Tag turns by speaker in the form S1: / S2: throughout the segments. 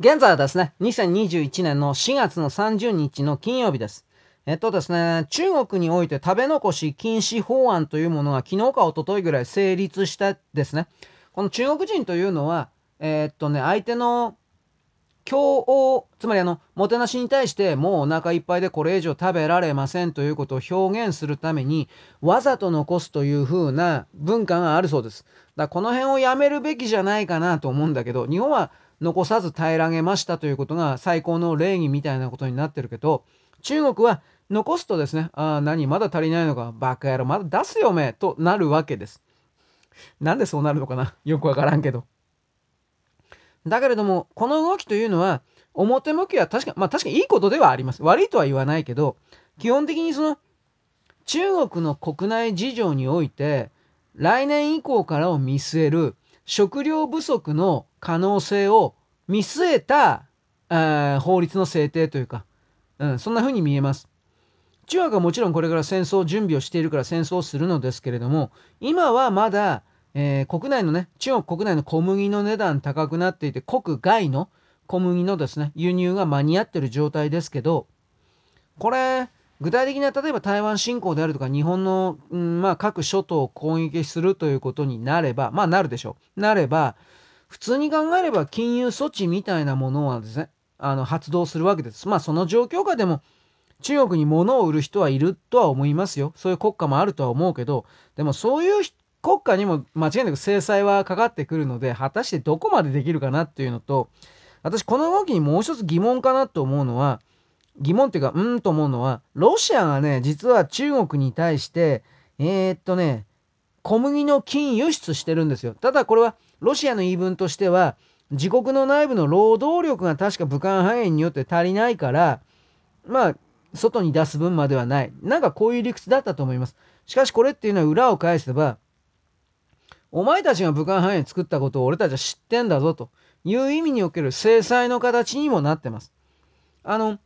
S1: 現在はですね、2021年の4月の30日の金曜日です。えっとですね、中国において食べ残し禁止法案というものが昨日か一昨日ぐらい成立したですね。この中国人というのは、えー、っとね、相手の共応、つまりあの、もてなしに対してもうお腹いっぱいでこれ以上食べられませんということを表現するために、わざと残すという風な文化があるそうです。だからこの辺をやめるべきじゃないかなと思うんだけど、日本は残さず平らげましたということが最高の礼儀みたいなことになってるけど、中国は残すとですね、ああ、何、まだ足りないのか、バカ野郎、まだ出すよ、め、となるわけです。なんでそうなるのかな？よくわからんけど。だけれども、この動きというのは、表向きは確か、まあ確かにいいことではあります。悪いとは言わないけど、基本的にその、中国の国内事情において、来年以降からを見据える食料不足の可能性を見据えた、法律の制定というか、うん、そんな風に見えます。中国はもちろんこれから戦争準備をしているから戦争をするのですけれども、今はまだ、えー、国内のね、中国国内の小麦の値段高くなっていて、国外の小麦のですね、輸入が間に合ってる状態ですけど、これ、具体的な例えば台湾侵攻であるとか日本の、うん、まあ各諸島を攻撃するということになればまあなるでしょう。なれば普通に考えれば金融措置みたいなものはですねあの発動するわけです。まあその状況下でも中国に物を売る人はいるとは思いますよ。そういう国家もあるとは思うけどでもそういう国家にも間違いなく制裁はかかってくるので果たしてどこまでできるかなっていうのと私この動きにもう一つ疑問かなと思うのは疑問っていうか、うんと思うのは、ロシアがね、実は中国に対して、えー、っとね、小麦の金輸出してるんですよ。ただこれは、ロシアの言い分としては、自国の内部の労働力が確か武漢肺炎によって足りないから、まあ、外に出す分まではない。なんかこういう理屈だったと思います。しかしこれっていうのは裏を返せば、お前たちが武漢肺炎作ったことを俺たちは知ってんだぞという意味における制裁の形にもなってます。あの、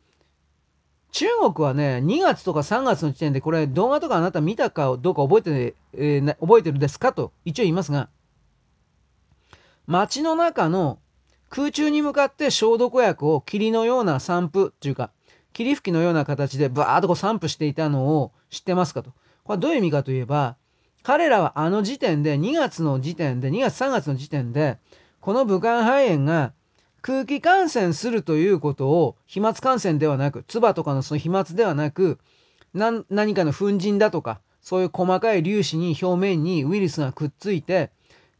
S1: 中国はね、2月とか3月の時点で、これ動画とかあなた見たかどうか覚えて、えー、覚えてるですかと一応言いますが、街の中の空中に向かって消毒薬を霧のような散布っていうか、霧吹きのような形でバーッとこう散布していたのを知ってますかと。これはどういう意味かといえば、彼らはあの時点で、2月の時点で、2月3月の時点で、この武漢肺炎が空気感染するということを飛沫感染ではなく、唾とかのその飛沫ではなく、何かの粉塵だとか、そういう細かい粒子に表面にウイルスがくっついて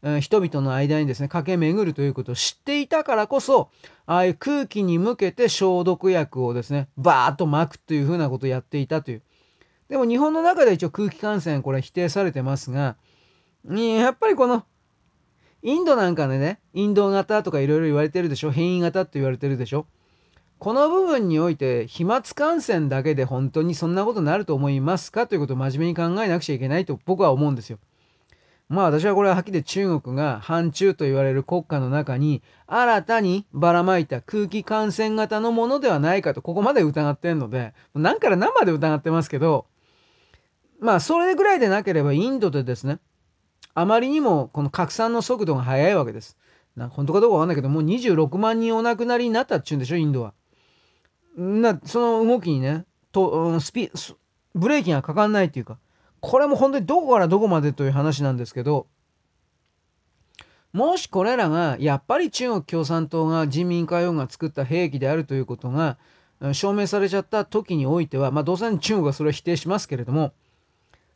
S1: え、人々の間にですね、駆け巡るということを知っていたからこそ、ああいう空気に向けて消毒薬をですね、バーッと巻くというふうなことをやっていたという。でも日本の中で一応空気感染これは否定されてますが、やっぱりこのインドなんかでね、インド型とかいろいろ言われてるでしょ変異型って言われてるでしょこの部分において飛沫感染だけで本当にそんなことになると思いますかということを真面目に考えなくちゃいけないと僕は思うんですよ。まあ私はこれははっきり中国が反中と言われる国家の中に新たにばらまいた空気感染型のものではないかとここまで疑ってんので何から何まで疑ってますけどまあそれぐらいでなければインドでですねあまりにもこの拡散の速度が速いわけです。な本当かどうかわかんないけど、もう26万人お亡くなりになったっちゅうんでしょ、インドは。な、その動きにね、とスピブレーキがかかんないっていうか、これも本当にどこからどこまでという話なんですけど、もしこれらがやっぱり中国共産党が人民解放が作った兵器であるということが証明されちゃった時においては、まあ、どうせ中国はそれを否定しますけれども、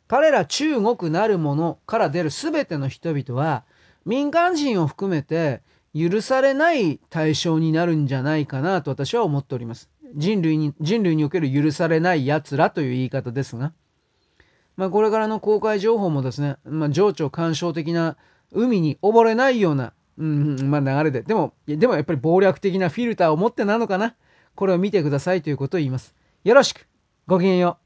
S1: 彼ら中国なるものから出る全ての人々は民間人を含めて許されない対象になるんじゃないかなと私は思っております。人類に、人類における許されない奴らという言い方ですが。まあこれからの公開情報もですね、まあ情緒干渉的な海に溺れないような、うん、まあ流れで。でも、でもやっぱり暴略的なフィルターを持ってなのかなこれを見てくださいということを言います。よろしく。ごきげんよう。